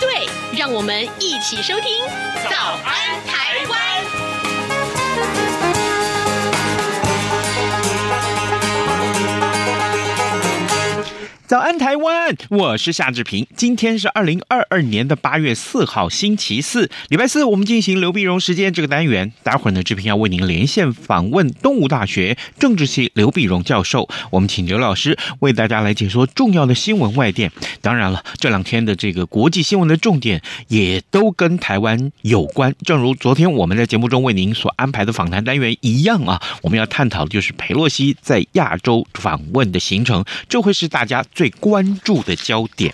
对，让我们一起收听《早安台湾》。早安，台湾！我是夏志平。今天是二零二二年的八月四号，星期四，礼拜四，我们进行刘碧荣时间这个单元。待会儿呢，志平要为您连线访问东吴大学政治系刘碧荣教授。我们请刘老师为大家来解说重要的新闻外电。当然了，这两天的这个国际新闻的重点也都跟台湾有关。正如昨天我们在节目中为您所安排的访谈单元一样啊，我们要探讨的就是裴洛西在亚洲访问的行程，这会是大家。最关注的焦点，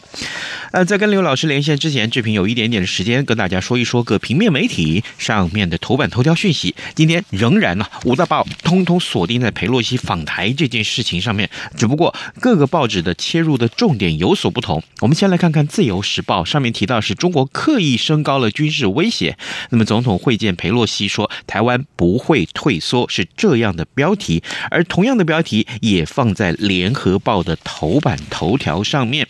呃，在跟刘老师连线之前，志平有一点点的时间跟大家说一说各平面媒体上面的头版头条讯息。今天仍然呢，五大报通通锁定在裴洛西访台这件事情上面，只不过各个报纸的切入的重点有所不同。我们先来看看《自由时报》上面提到是中国刻意升高了军事威胁，那么总统会见裴洛西说台湾不会退缩，是这样的标题，而同样的标题也放在《联合报》的头版。头条上面，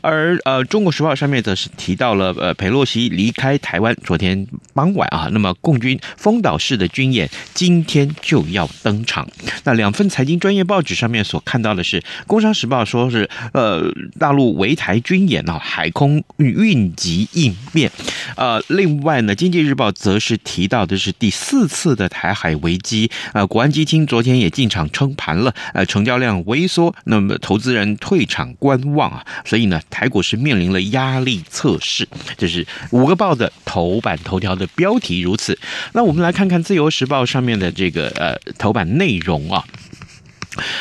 而呃，《中国时报》上面则是提到了呃，佩洛西离开台湾，昨天傍晚啊，那么共军丰岛式的军演今天就要登场。那两份财经专业报纸上面所看到的是，《工商时报》说是呃，大陆围台军演啊，海空运级应变。呃，另外呢，《经济日报》则是提到的是第四次的台海危机。呃，国安基金昨天也进场撑盘了，呃，成交量萎缩，那么投资人退场。观望啊，所以呢，台股是面临了压力测试。这是五个报的头版头条的标题如此。那我们来看看《自由时报》上面的这个呃头版内容啊。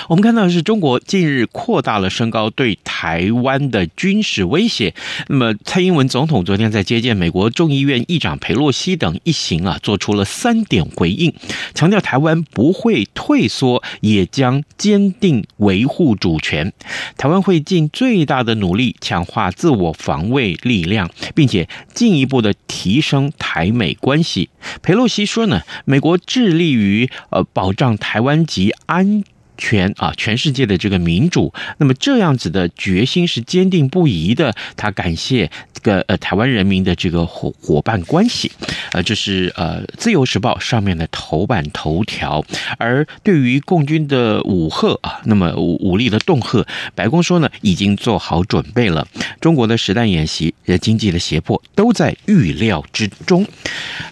我们看到的是中国近日扩大了升高对台湾的军事威胁。那么，蔡英文总统昨天在接见美国众议院议长裴洛西等一行啊，做出了三点回应，强调台湾不会退缩，也将坚定维护主权。台湾会尽最大的努力强化自我防卫力量，并且进一步的提升台美关系。裴洛西说呢，美国致力于呃保障台湾及安。全啊，全世界的这个民主，那么这样子的决心是坚定不移的。他感谢这个呃台湾人民的这个伙伙伴关系，呃，这是呃《自由时报》上面的头版头条。而对于共军的武吓啊，那么武武力的恫吓，白宫说呢已经做好准备了。中国的实弹演习、呃经济的胁迫都在预料之中，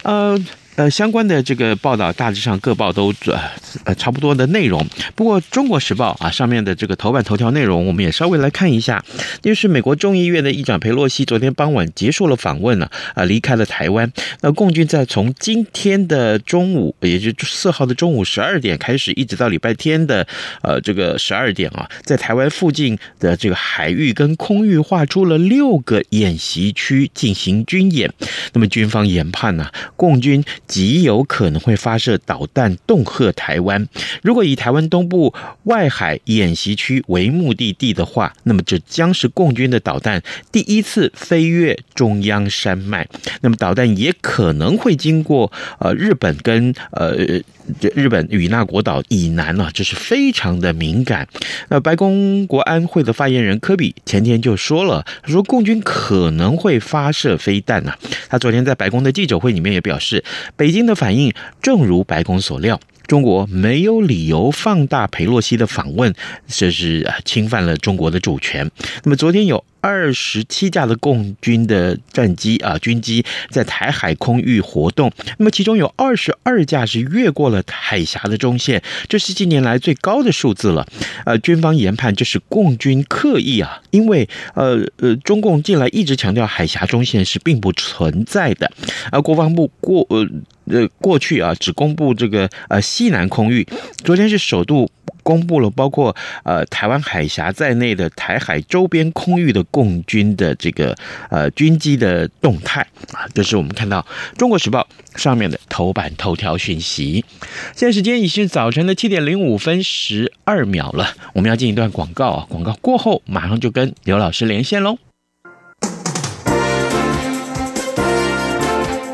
呃。呃，相关的这个报道大致上各报都呃呃差不多的内容。不过《中国时报》啊上面的这个头版头条内容，我们也稍微来看一下。就是美国众议院的议长佩洛西昨天傍晚结束了访问了啊，离开了台湾。那共军在从今天的中午，也就是四号的中午十二点开始，一直到礼拜天的呃这个十二点啊，在台湾附近的这个海域跟空域划出了六个演习区进行军演。那么军方研判呢，共军。极有可能会发射导弹恫吓台湾。如果以台湾东部外海演习区为目的地的话，那么这将是共军的导弹第一次飞越中央山脉。那么导弹也可能会经过呃日本跟呃日本与那国岛以南啊，这是非常的敏感。那白宫国安会的发言人科比前天就说了，他说共军可能会发射飞弹呐。他昨天在白宫的记者会里面也表示。北京的反应正如白宫所料，中国没有理由放大裴洛西的访问，这是侵犯了中国的主权。那么昨天有。二十七架的共军的战机啊，军机在台海空域活动。那么其中有二十二架是越过了海峡的中线，这是近年来最高的数字了。呃，军方研判这是共军刻意啊，因为呃呃，中共近来一直强调海峡中线是并不存在的。而国防部过呃呃过去啊只公布这个呃西南空域，昨天是首度。公布了包括呃台湾海峡在内的台海周边空域的共军的这个呃军机的动态啊，这是我们看到《中国时报》上面的头版头条讯息。现在时间已是早晨的七点零五分十二秒了，我们要进一段广告啊，广告过后马上就跟刘老师连线喽。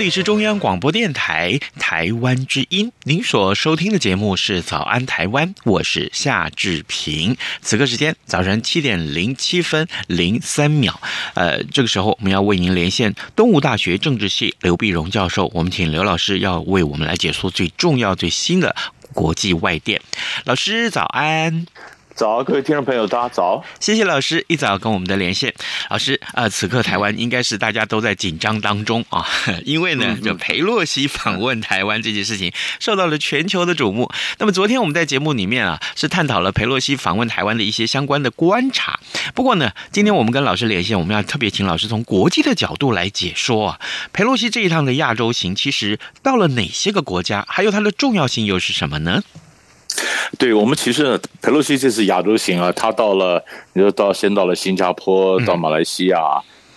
这里是中央广播电台台湾之音，您所收听的节目是《早安台湾》，我是夏志平。此刻时间早晨七点零七分零三秒，呃，这个时候我们要为您连线东吴大学政治系刘碧荣教授，我们请刘老师要为我们来解说最重要最新的国际外电。老师早安。早，各位听众朋友，大家早！谢谢老师一早跟我们的连线。老师，呃，此刻台湾应该是大家都在紧张当中啊，因为呢，就裴洛西访问台湾这件事情受到了全球的瞩目。那么昨天我们在节目里面啊，是探讨了裴洛西访问台湾的一些相关的观察。不过呢，今天我们跟老师连线，我们要特别请老师从国际的角度来解说啊，裴洛西这一趟的亚洲行，其实到了哪些个国家，还有它的重要性又是什么呢？对，我们其实佩洛西这次亚洲行啊，他到了，你说到先到了新加坡，到马来西亚，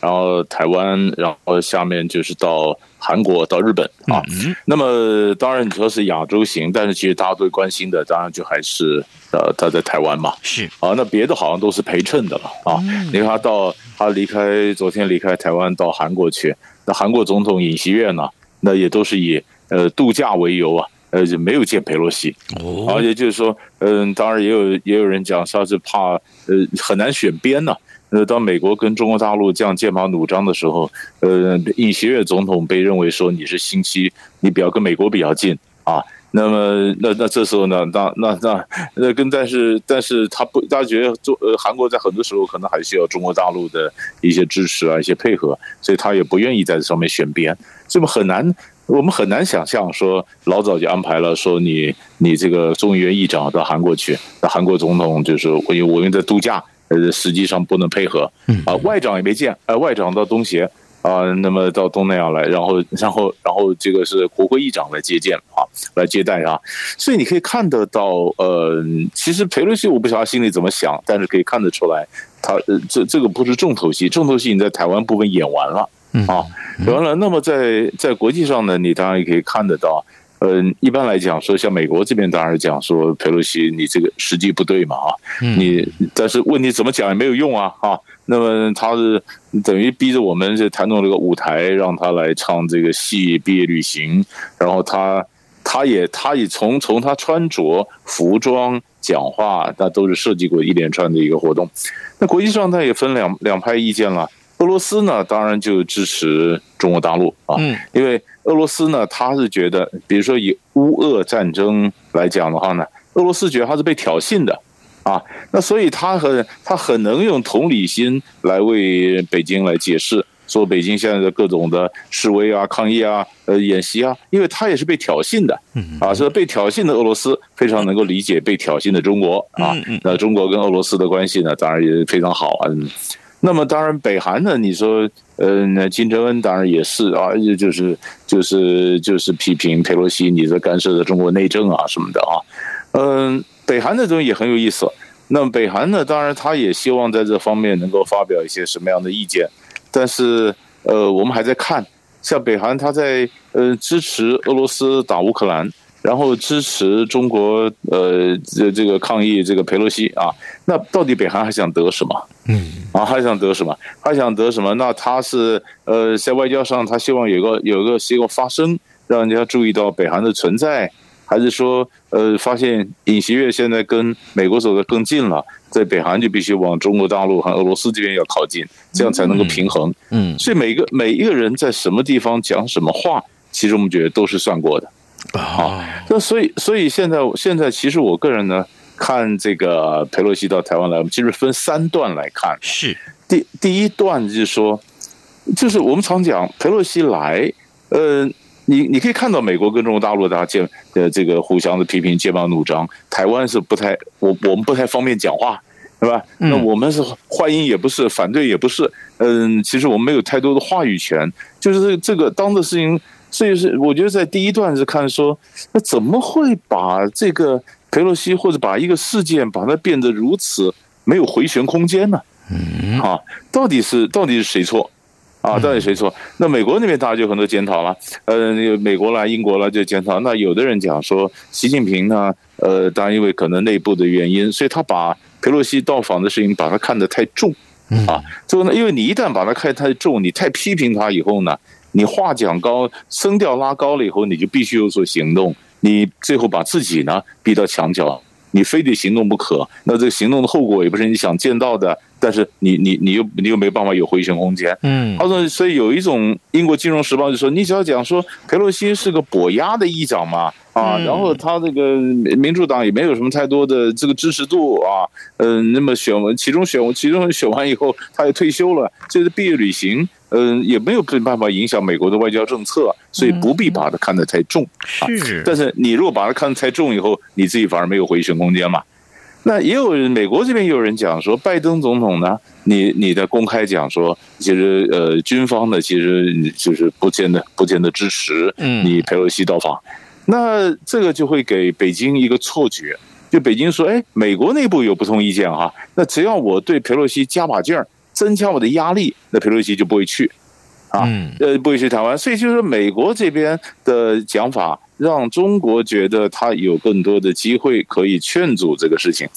然后台湾，然后下面就是到韩国，到日本啊。那么当然你说是亚洲行，但是其实大家最关心的，当然就还是呃他在台湾嘛。是啊，那别的好像都是陪衬的了啊。你看他到他离开昨天离开台湾到韩国去，那韩国总统尹锡悦呢，那也都是以呃度假为由啊。呃，就没有见佩洛西，而且就是说，嗯，当然也有也有人讲说是怕，呃，很难选边呢。呃，当美国跟中国大陆这样剑拔弩张的时候，呃，尹锡悦总统被认为说你是心机，你比较跟美国比较近啊。那么，那那这时候呢，那那那那跟但是但是他不，大家觉得中呃韩国在很多时候可能还需要中国大陆的一些支持啊，一些配合，所以他也不愿意在这上面选边，这么很难。我们很难想象说老早就安排了，说你你这个众议院议长到韩国去，那韩国总统就是我因为我们在度假，呃，实际上不能配合，啊，外长也没见，呃，外长到东协啊，那么到东南亚来，然后然后然后这个是国会议长来接见啊，来接待啊，所以你可以看得到，呃，其实裴洛西我不晓得他心里怎么想，但是可以看得出来，他呃这这个不是重头戏，重头戏你在台湾部分演完了。啊，完了。那么在在国际上呢，你当然也可以看得到。嗯，一般来讲说，像美国这边当然讲说，佩洛西你这个时机不对嘛啊，你但是问题怎么讲也没有用啊啊。那么他是等于逼着我们这谭总这个舞台，让他来唱这个戏《毕业旅行》，然后他他也他也从从他穿着、服装、讲话，那都是设计过一连串的一个活动。那国际上他也分两两派意见了。俄罗斯呢，当然就支持中国大陆啊，因为俄罗斯呢，他是觉得，比如说以乌俄战争来讲的话呢，俄罗斯觉得他是被挑衅的啊，那所以他很他很能用同理心来为北京来解释，说北京现在的各种的示威啊、抗议啊、呃演习啊，因为他也是被挑衅的，啊，所以被挑衅的俄罗斯非常能够理解被挑衅的中国啊。那中国跟俄罗斯的关系呢，当然也非常好啊。那么当然北韩呢，你说，呃，那金正恩当然也是啊，就是就是就是批评佩洛西你在干涉的中国内政啊什么的啊。嗯，北韩的这种也很有意思。那么北韩呢，当然他也希望在这方面能够发表一些什么样的意见，但是呃，我们还在看，像北韩他在呃支持俄罗斯打乌克兰，然后支持中国呃这这个抗议这个佩洛西啊，那到底北韩还想得什么？嗯，啊，还想得什么？还想得什么？那他是呃在外交上他希望有个有个是一个发声，让人家注意到北韩的存在。还是说，呃，发现尹锡悦现在跟美国走得更近了，在北韩就必须往中国大陆和俄罗斯这边要靠近，这样才能够平衡。嗯，所以每个每一个人在什么地方讲什么话，其实我们觉得都是算过的。啊，那所以所以现在现在其实我个人呢，看这个佩洛西到台湾来，我们其实分三段来看。是第第一段就是说，就是我们常讲佩洛西来，呃。你你可以看到美国跟中国大陆大家见呃这个互相的批评，剑拔弩张。台湾是不太我我们不太方便讲话，对吧？那我们是欢迎也不是，反对也不是。嗯，其实我们没有太多的话语权。就是这个当的事情，所以是我觉得在第一段是看说，那怎么会把这个裴洛西或者把一个事件把它变得如此没有回旋空间呢？嗯，啊，到底是到底是谁错？啊，到底谁错？那美国那边大家就很多检讨了，呃，那个美国啦、英国啦就检讨。那有的人讲说，习近平呢，呃，当然因为可能内部的原因，所以他把佩洛西到访的事情把他看得太重，啊，最后呢，因为你一旦把他看太重，你太批评他以后呢，你话讲高，声调拉高了以后，你就必须有所行动，你最后把自己呢逼到墙角，你非得行动不可，那这个行动的后果也不是你想见到的。但是你你你又你又没办法有回旋空间，嗯，他说，所以有一种英国金融时报就说，你只要讲说佩洛西是个跛鸭的议长嘛，啊，然后他这个民主党也没有什么太多的这个支持度啊，嗯，那么选完其中选其中选完以后他也退休了，这是毕业旅行，嗯，也没有办法影响美国的外交政策，所以不必把它看得太重，是，但是你如果把它看得太重以后，你自己反而没有回旋空间嘛。那也有人，美国这边也有人讲说，拜登总统呢，你你的公开讲说，其实呃，军方呢，其实就是不见得不见得支持你佩洛西到访，那这个就会给北京一个错觉，就北京说，哎，美国内部有不同意见哈，那只要我对佩洛西加把劲儿，增加我的压力，那佩洛西就不会去，啊，呃，不会去台湾，所以就是美国这边的讲法。让中国觉得他有更多的机会可以劝阻这个事情，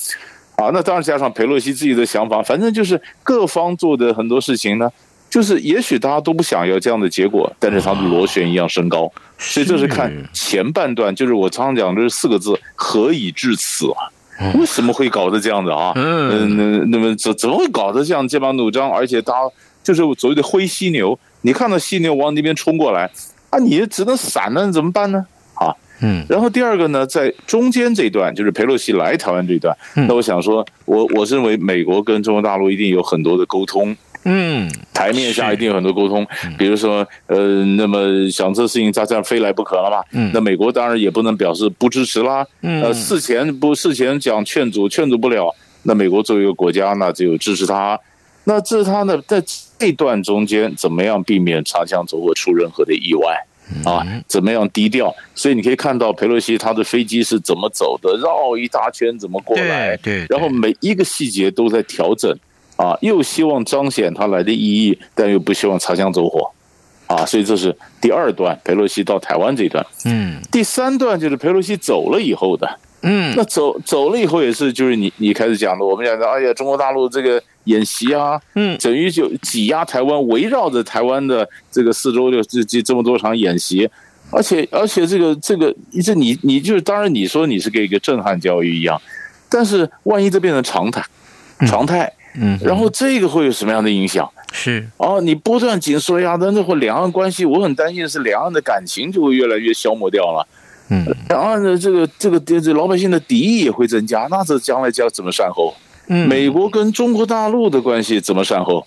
啊，那当然加上佩洛西自己的想法，反正就是各方做的很多事情呢，就是也许大家都不想要这样的结果，但是他的螺旋一样升高，所以这是看前半段，就是我常常讲的这四个字：何以至此啊？为什么会搞得这样子啊？嗯，那那么怎怎么会搞得这样剑拔弩张？而且他就是所谓的灰犀牛，你看到犀牛往那边冲过来，啊，你只能闪了，怎么办呢？啊，嗯，然后第二个呢，在中间这段就是佩洛西来台湾这一段，那我想说，我我认为美国跟中国大陆一定有很多的沟通，嗯，台面下一定有很多沟通，比如说，呃，那么想这事情他这样非来不可了嘛，嗯，那美国当然也不能表示不支持啦，嗯，呃，事前不事前讲劝阻劝阻不了，那美国作为一个国家，那只有支持他，那支持他呢，在这段中间怎么样避免擦枪走火出任何的意外？啊，怎么样低调？所以你可以看到佩洛西他的飞机是怎么走的，绕一大圈怎么过来？对，对，然后每一个细节都在调整，啊，又希望彰显他来的意义，但又不希望擦枪走火，啊，所以这是第二段佩洛西到台湾这一段。嗯，第三段就是佩洛西走了以后的。嗯，那走走了以后也是，就是你你开始讲的，我们讲的，哎呀，中国大陆这个演习啊，嗯，等于就挤压台湾，围绕着台湾的这个四周就这这这么多场演习，而且而且这个这个，这你你就是当然你说你是给一个震撼教育一样，但是万一这变成常态，常态，嗯，然后这个会有什么样的影响？是哦，你不断紧缩呀，那那会两岸关系，我很担心的是两岸的感情就会越来越消磨掉了。嗯，两岸的这个这个这老百姓的敌意也会增加，那这将来将怎么善后？嗯，美国跟中国大陆的关系怎么善后？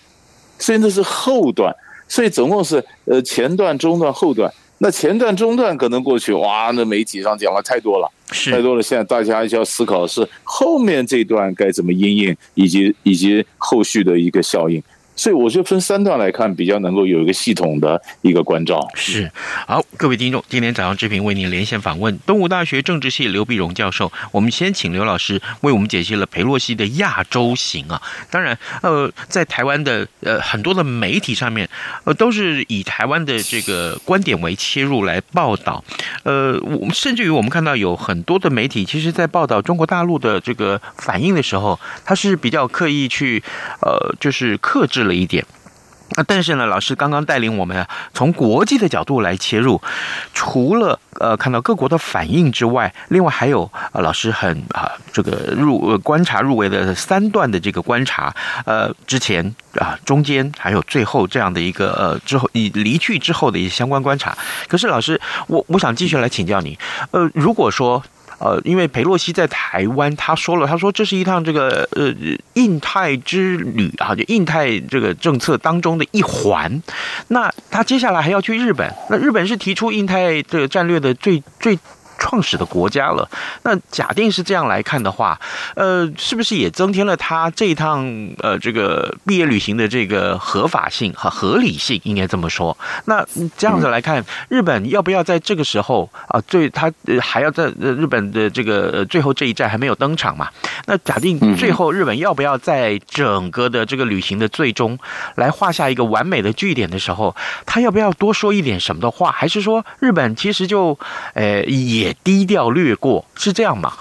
所以那是后段。所以总共是呃前段、中段、后段。那前段、中段可能过去，哇，那媒体上讲了太多了，是太多了。现在大家就要思考是后面这段该怎么应应，以及以及后续的一个效应。所以我就分三段来看，比较能够有一个系统的一个关照。是，好，各位听众，今天早上志平为您连线访问东吴大学政治系刘碧荣教授。我们先请刘老师为我们解析了裴洛西的亚洲行啊。当然，呃，在台湾的呃很多的媒体上面，呃都是以台湾的这个观点为切入来报道。呃，我们甚至于我们看到有很多的媒体，其实在报道中国大陆的这个反应的时候，他是比较刻意去呃，就是克制了一点，那但是呢，老师刚刚带领我们啊，从国际的角度来切入，除了呃看到各国的反应之外，另外还有啊、老师很啊这个入观察入围的三段的这个观察，呃之前啊中间还有最后这样的一个呃之后以离去之后的一些相关观察。可是老师，我我想继续来请教你，呃，如果说。呃，因为佩洛西在台湾，他说了，他说这是一趟这个呃印太之旅啊，就印太这个政策当中的一环。那他接下来还要去日本，那日本是提出印太这个战略的最最。创始的国家了，那假定是这样来看的话，呃，是不是也增添了他这一趟呃这个毕业旅行的这个合法性和合理性，应该这么说。那这样子来看，日本要不要在这个时候啊，最他还要在日本的这个最后这一站还没有登场嘛？那假定最后日本要不要在整个的这个旅行的最终来画下一个完美的句点的时候，他要不要多说一点什么的话？还是说日本其实就呃也？低调略过是这样吗？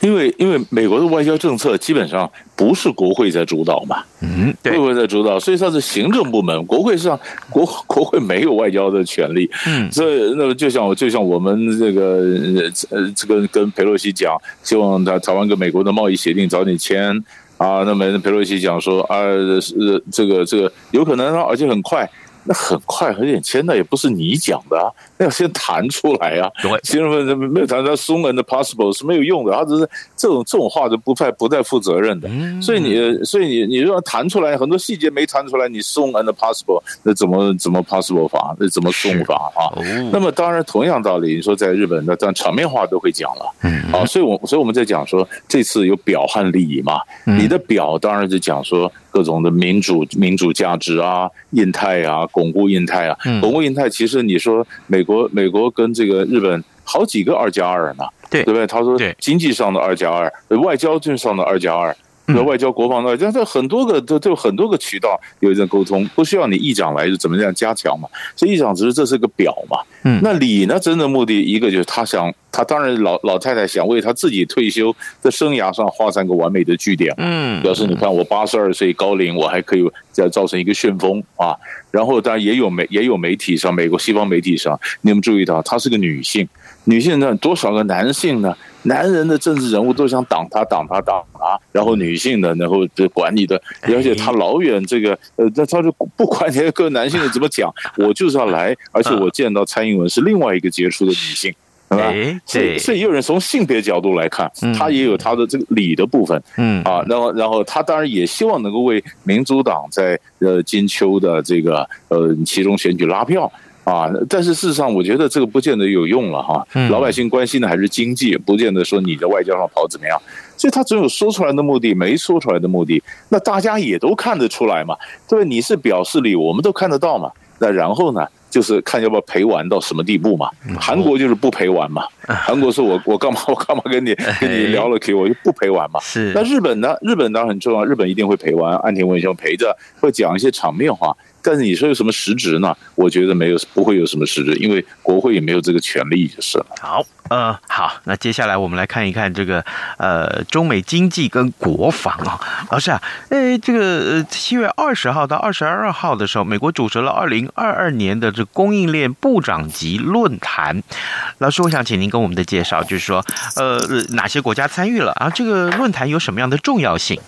因为因为美国的外交政策基本上不是国会在主导嘛，嗯，对，国会在主导，所以它是行政部门，国会上国 国会没有外交的权利，嗯，所以那么就像就像我们这个呃这个跟佩洛西讲，希望他台湾跟美国的贸易协定早点签啊，那么佩洛西讲说啊是这个这个有可能啊，而且很快。那很快，很点签，那也不是你讲的啊，那要先谈出来啊。对，新闻没有谈到 soon and possible 是没有用的，他只是这种这种话就不太不太负责任的。嗯、所以你所以你你如果谈出来，很多细节没谈出来，你 soon and possible 那怎么怎么 possible 法？那怎么 soon 法啊？哦、那么当然同样道理，你说在日本，那当然场面话都会讲了。嗯，啊，所以我所以我们在讲说这次有表和里嘛，嗯、你的表当然就讲说。各种的民主民主价值啊，印太啊，巩固印太啊，巩固印太。其实你说美国美国跟这个日本好几个二加二呢，对对不对？他说经济上的二加二，外交上的二加二。外交、国防的，这这很多个都都有很多个渠道有一种沟通，不需要你议长来就怎么样加强嘛。所以议长只是这是个表嘛。嗯，那李呢，真的目的一个就是他想，他当然老老太太想为他自己退休的生涯上画上个完美的句点。嗯，表示你看我八十二岁高龄，我还可以再造成一个旋风啊。然后当然也有媒也有媒体上，美国西方媒体上，你们注意到她是个女性，女性呢多少个男性呢？男人的政治人物都想挡他，挡他，挡他。然后女性的，然后就管你的，而且他老远这个，呃，那他就不管你各男性的怎么讲，我就是要来。而且我见到蔡英文是另外一个杰出的女性，对吧？所以，所以也有人从性别角度来看，他也有他的这个理的部分，嗯啊，然后，然后他当然也希望能够为民主党在呃金秋的这个呃其中选举拉票。啊，但是事实上，我觉得这个不见得有用了哈。老百姓关心的还是经济，不见得说你在外交上跑怎么样。所以他总有说出来的目的，没说出来的目的。那大家也都看得出来嘛，对，你是表示里，我们都看得到嘛。那然后呢，就是看要不要陪玩到什么地步嘛。韩国就是不陪玩嘛。韩国说我我干嘛我干嘛跟你跟你聊了 Q，我就不陪玩嘛。是。那日本呢？日本当然很重要，日本一定会陪玩，岸田文雄陪着，会讲一些场面话。但是你说有什么实质呢？我觉得没有，不会有什么实质，因为国会也没有这个权利，就是了。好，呃，好，那接下来我们来看一看这个呃中美经济跟国防啊，老师啊，呃，这个七月二十号到二十二号的时候，美国主持了二零二二年的这供应链部长级论坛。老师，我想请您跟我们的介绍，就是说，呃，哪些国家参与了啊？这个论坛有什么样的重要性？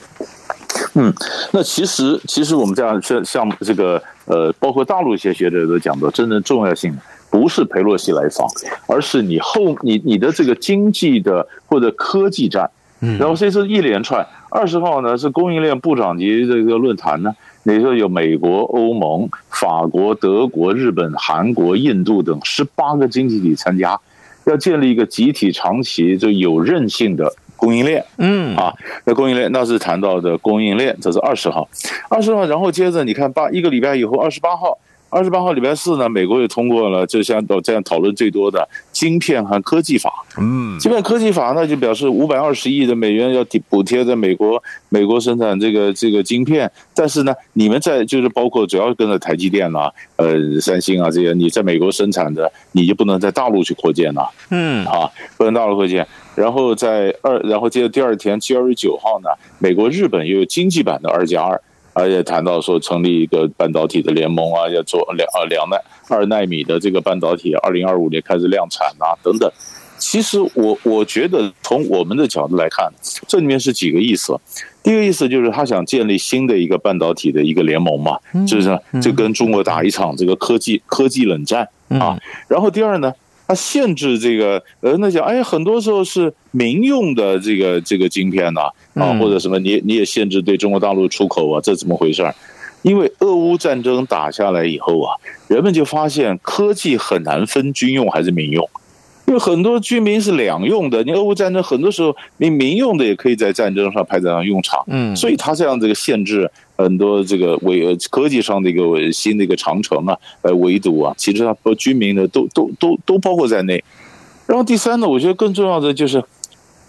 嗯，那其实其实我们这样像像这个呃，包括大陆一些学者都讲到，真正重要性不是裴洛西来访，而是你后你你的这个经济的或者科技战，然后所以说一连串。二十号呢是供应链部长级这个论坛呢，你说有美国、欧盟、法国、德国、日本、韩国、印度等十八个经济体参加，要建立一个集体长期就有韧性的供应链。嗯啊，那供应链那是谈到的供应链，这是二十号，二十号，然后接着你看八一个礼拜以后，二十八号。二十八号礼拜四呢，美国也通过了，就像这样讨论最多的晶片和科技法。嗯，晶片科技法呢，就表示五百二十亿的美元要补补贴在美国，美国生产这个这个晶片。但是呢，你们在就是包括主要跟着台积电啦、呃三星啊这些，你在美国生产的，你就不能在大陆去扩建了。嗯，啊，不能大陆扩建。然后在二，然后接着第二天七月九号呢，美国日本又有经济版的二加二。而且谈到说成立一个半导体的联盟啊，要做两啊两奈二纳米的这个半导体，二零二五年开始量产啊等等。其实我我觉得从我们的角度来看，这里面是几个意思。第一个意思就是他想建立新的一个半导体的一个联盟嘛，就是就跟中国打一场这个科技科技冷战啊。然后第二呢？它限制这个，呃，那讲，哎，很多时候是民用的这个这个晶片呐，啊，或者什么，你你也限制对中国大陆出口啊，这怎么回事？因为俄乌战争打下来以后啊，人们就发现科技很难分军用还是民用。因为很多军民是两用的，你俄乌战争很多时候，你民用的也可以在战争上派得上用场，嗯，所以他这样这个限制很多这个围科技上的一个新的一个长城啊，呃围堵啊，其实他不居民呢都都都都包括在内。然后第三呢，我觉得更重要的就是，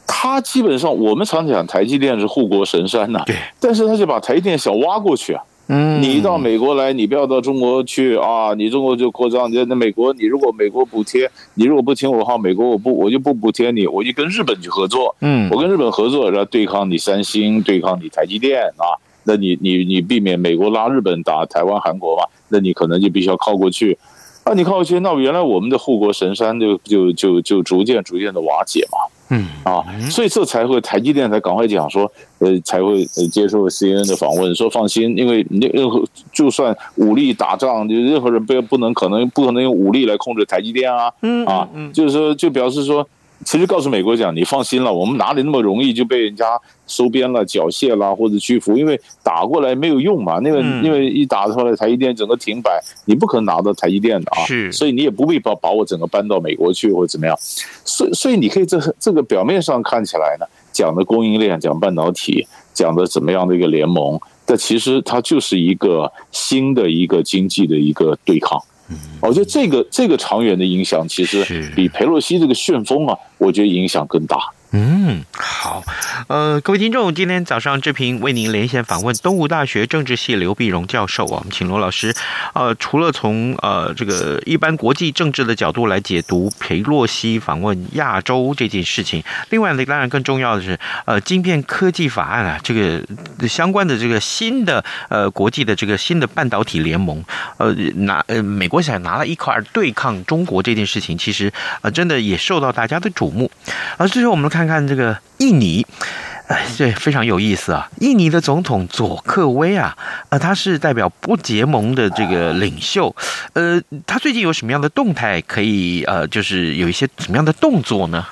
他基本上我们常讲台积电是护国神山呐，对，但是他就把台积电想挖过去啊。嗯，你到美国来，你不要到中国去啊！你中国就扩张，你那美国，你如果美国补贴，你如果不听我话，美国我不我就不补贴你，我就跟日本去合作。嗯，我跟日本合作，然后对抗你三星，对抗你台积电啊。那你你你避免美国拉日本打台湾、韩国嘛？那你可能就必须要靠过去。那，你靠过去，那原来我们的护国神山就就就就逐渐逐渐的瓦解嘛。嗯啊，所以这才会台积电才赶快讲说，呃，才会接受 CNN 的访问，说放心，因为任何就算武力打仗，就任何人不不能可能不可能用武力来控制台积电啊，嗯啊，就是说就表示说。其实告诉美国讲，你放心了，我们哪里那么容易就被人家收编了、缴械了或者屈服？因为打过来没有用嘛，那个因为一打出来台积电整个停摆，你不可能拿到台积电的啊，是，所以你也不必把把我整个搬到美国去或者怎么样。所以所以你可以这这个表面上看起来呢，讲的供应链、讲半导体、讲的怎么样的一个联盟，但其实它就是一个新的一个经济的一个对抗。我觉得这个这个长远的影响，其实比佩洛西这个旋风啊，我觉得影响更大。嗯，好，呃，各位听众，今天早上志平为您连线访问东吴大学政治系刘碧荣教授啊，我们请罗老师，呃，除了从呃这个一般国际政治的角度来解读裴洛西访问亚洲这件事情，另外呢，当然更重要的是，呃，晶片科技法案啊，这个相关的这个新的呃国际的这个新的半导体联盟，呃，拿呃美国想拿了一块对抗中国这件事情，其实呃真的也受到大家的瞩目，而最后我们看。看看这个印尼，哎，这非常有意思啊！印尼的总统佐克威啊，呃，他是代表不结盟的这个领袖，呃，他最近有什么样的动态？可以呃，就是有一些什么样的动作呢？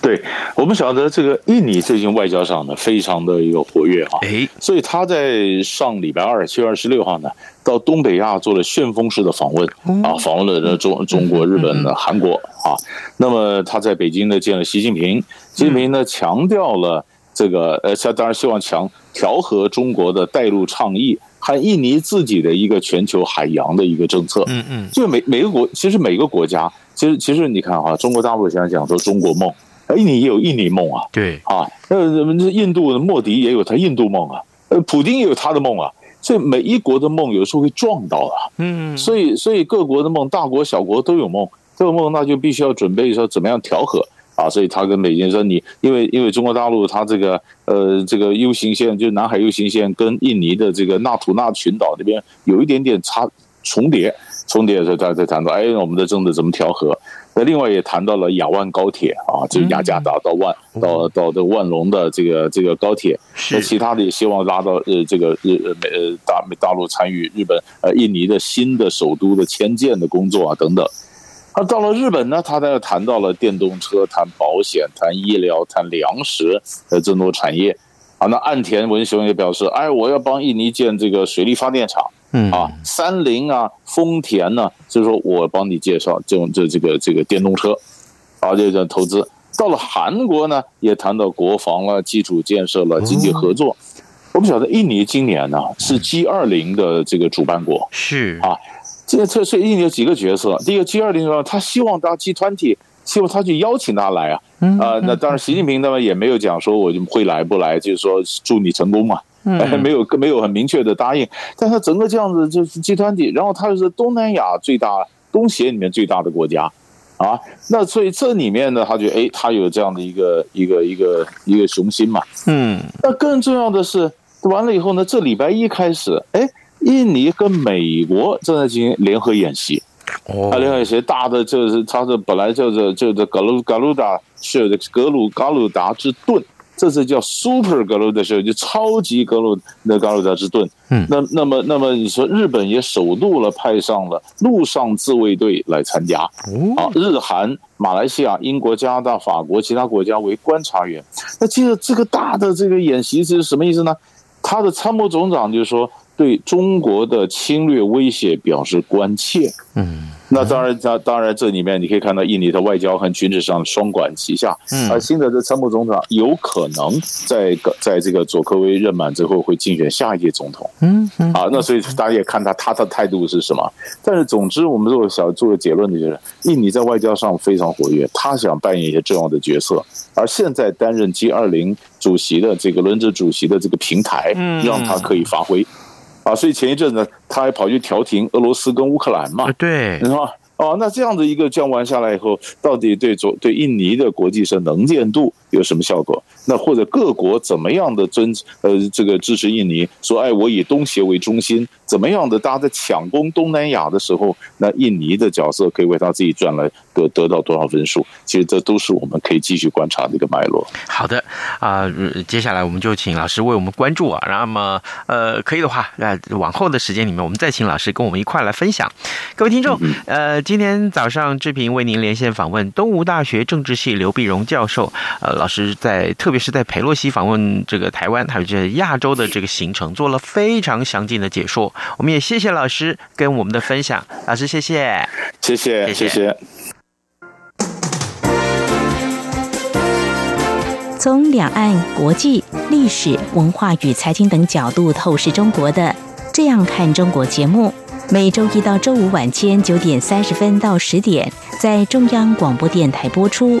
对，我们晓得这个印尼最近外交上呢，非常的一个活跃哈，哎，所以他在上礼拜二七月二十六号呢，到东北亚做了旋风式的访问啊，访问了中中国、日本的韩国啊。那么他在北京呢见了习近平，习近平呢强调了这个呃，他当然希望强调和中国的带路倡议和印尼自己的一个全球海洋的一个政策。嗯嗯，就每每个国其实每个国家，其实其实你看哈，中国大陆现在讲说中国梦。印尼也有印尼梦啊，对。啊，那印度的莫迪也有他印度梦啊，呃，普丁也有他的梦啊，所以每一国的梦有时候会撞到啊，嗯，所以所以各国的梦，大国小国都有梦，这个梦那就必须要准备说怎么样调和啊，所以他跟美军说，你因为因为中国大陆它这个呃这个 U 型线，就南海 U 型线跟印尼的这个纳土纳群岛那边有一点点差重叠，重叠的时候大家在谈到，哎，我们的政治怎么调和？那另外也谈到了亚万高铁啊，就雅加达到万到到这万隆的这个这个高铁，那其他的也希望拉到呃这个日呃美呃大大陆参与日本呃印尼的新的首都的迁建的工作啊等等。那到了日本呢，他呢谈到了电动车、谈保险、谈医疗、谈粮食呃这么多产业。啊，那岸田文雄也表示，哎，我要帮印尼建这个水力发电厂。嗯啊，三菱啊，丰田呢，就是说我帮你介绍这种这这个这个电动车，啊，这叫投资。到了韩国呢，也谈到国防了、基础建设了、经济合作。我们晓得印尼今年呢是 G 二零的这个主办国，是啊，这个这所以印尼有几个角色。第一个 G 二零呢，他希望大家 G 团体，希望他去邀请他来啊，啊，那当然习近平他们也没有讲说我就会来不来，就是说祝你成功嘛。哎，没有，没有很明确的答应，但他整个这样子就是集团体，然后他又是东南亚最大、东协里面最大的国家，啊，那所以这里面呢，他就哎，他有这样的一个一个一个一个雄心嘛，嗯，那更重要的是，完了以后呢，这礼拜一开始，哎，印尼跟美国正在进行联合演习，哦，联合演习大的就是他是本来叫做叫做格鲁格鲁达是格鲁格鲁达之盾。这是叫 Super 格鲁的时候，就超级格鲁的格鲁达之盾。嗯，那那么那么你说日本也首度了派上了陆上自卫队来参加。啊，日韩、马来西亚、英国、加拿大、法国其他国家为观察员。那其实这个大的这个演习是什么意思呢？他的参谋总长就是说对中国的侵略威胁表示关切。嗯。那当然，当当然，这里面你可以看到印尼的外交和军事上双管齐下。嗯，而新的这参谋总长有可能在在这个佐科威任满之后会竞选下一届总统。嗯嗯，啊，那所以大家也看他他的态度是什么。但是总之，我们做个小做个结论的就是，印尼在外交上非常活跃，他想扮演一些重要的角色。而现在担任 G 二零主席的这个轮值主席的这个平台，让他可以发挥。啊，所以前一阵子他还跑去调停俄罗斯跟乌克兰嘛，对，是吧？哦，那这样的一个降完下来以后，到底对左对印尼的国际上能见度有什么效果？那或者各国怎么样的尊呃这个支持印尼？说哎，我以东协为中心，怎么样的？大家在抢攻东南亚的时候，那印尼的角色可以为他自己赚来得得到多少分数？其实这都是我们可以继续观察的一个脉络。好的啊、呃，接下来我们就请老师为我们关注啊。那么呃，可以的话，那往后的时间里面，我们再请老师跟我们一块来分享。各位听众，呃。今天早上，志平为您连线访问东吴大学政治系刘碧荣教授。呃，老师在特别是在佩洛西访问这个台湾，还有这亚洲的这个行程，做了非常详尽的解说。我们也谢谢老师跟我们的分享，老师谢谢，谢谢，谢谢。从两岸、国际、历史、文化与财经等角度透视中国的，这样看中国节目。每周一到周五晚间九点三十分到十点，在中央广播电台播出。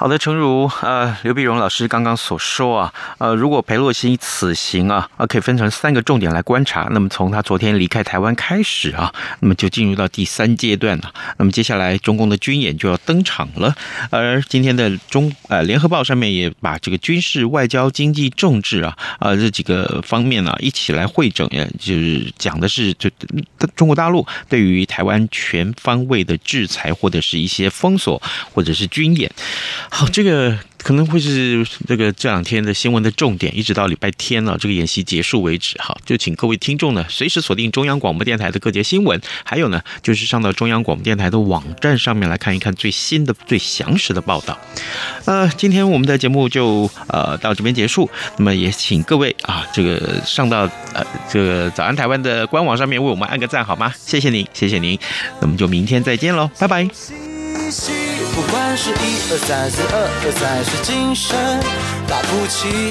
好的，诚如呃刘必荣老师刚刚所说啊，呃，如果裴洛西此行啊，呃，可以分成三个重点来观察。那么从他昨天离开台湾开始啊，那么就进入到第三阶段了。那么接下来中共的军演就要登场了。而今天的中呃联合报上面也把这个军事、外交、经济、政治啊啊、呃、这几个方面呢、一起来会整，也就是讲的是就中国大陆对于台湾全方位的制裁或者是一些封锁或者是军演。好，这个可能会是这个这两天的新闻的重点，一直到礼拜天了，这个演习结束为止。哈，就请各位听众呢，随时锁定中央广播电台的各节新闻，还有呢，就是上到中央广播电台的网站上面来看一看最新的、最详实的报道。呃，今天我们的节目就呃到这边结束，那么也请各位啊，这个上到呃这个早安台湾的官网上面为我们按个赞好吗？谢谢您，谢谢您，那么就明天再见喽，拜拜。不管是一二三四二二三四精神，打不起。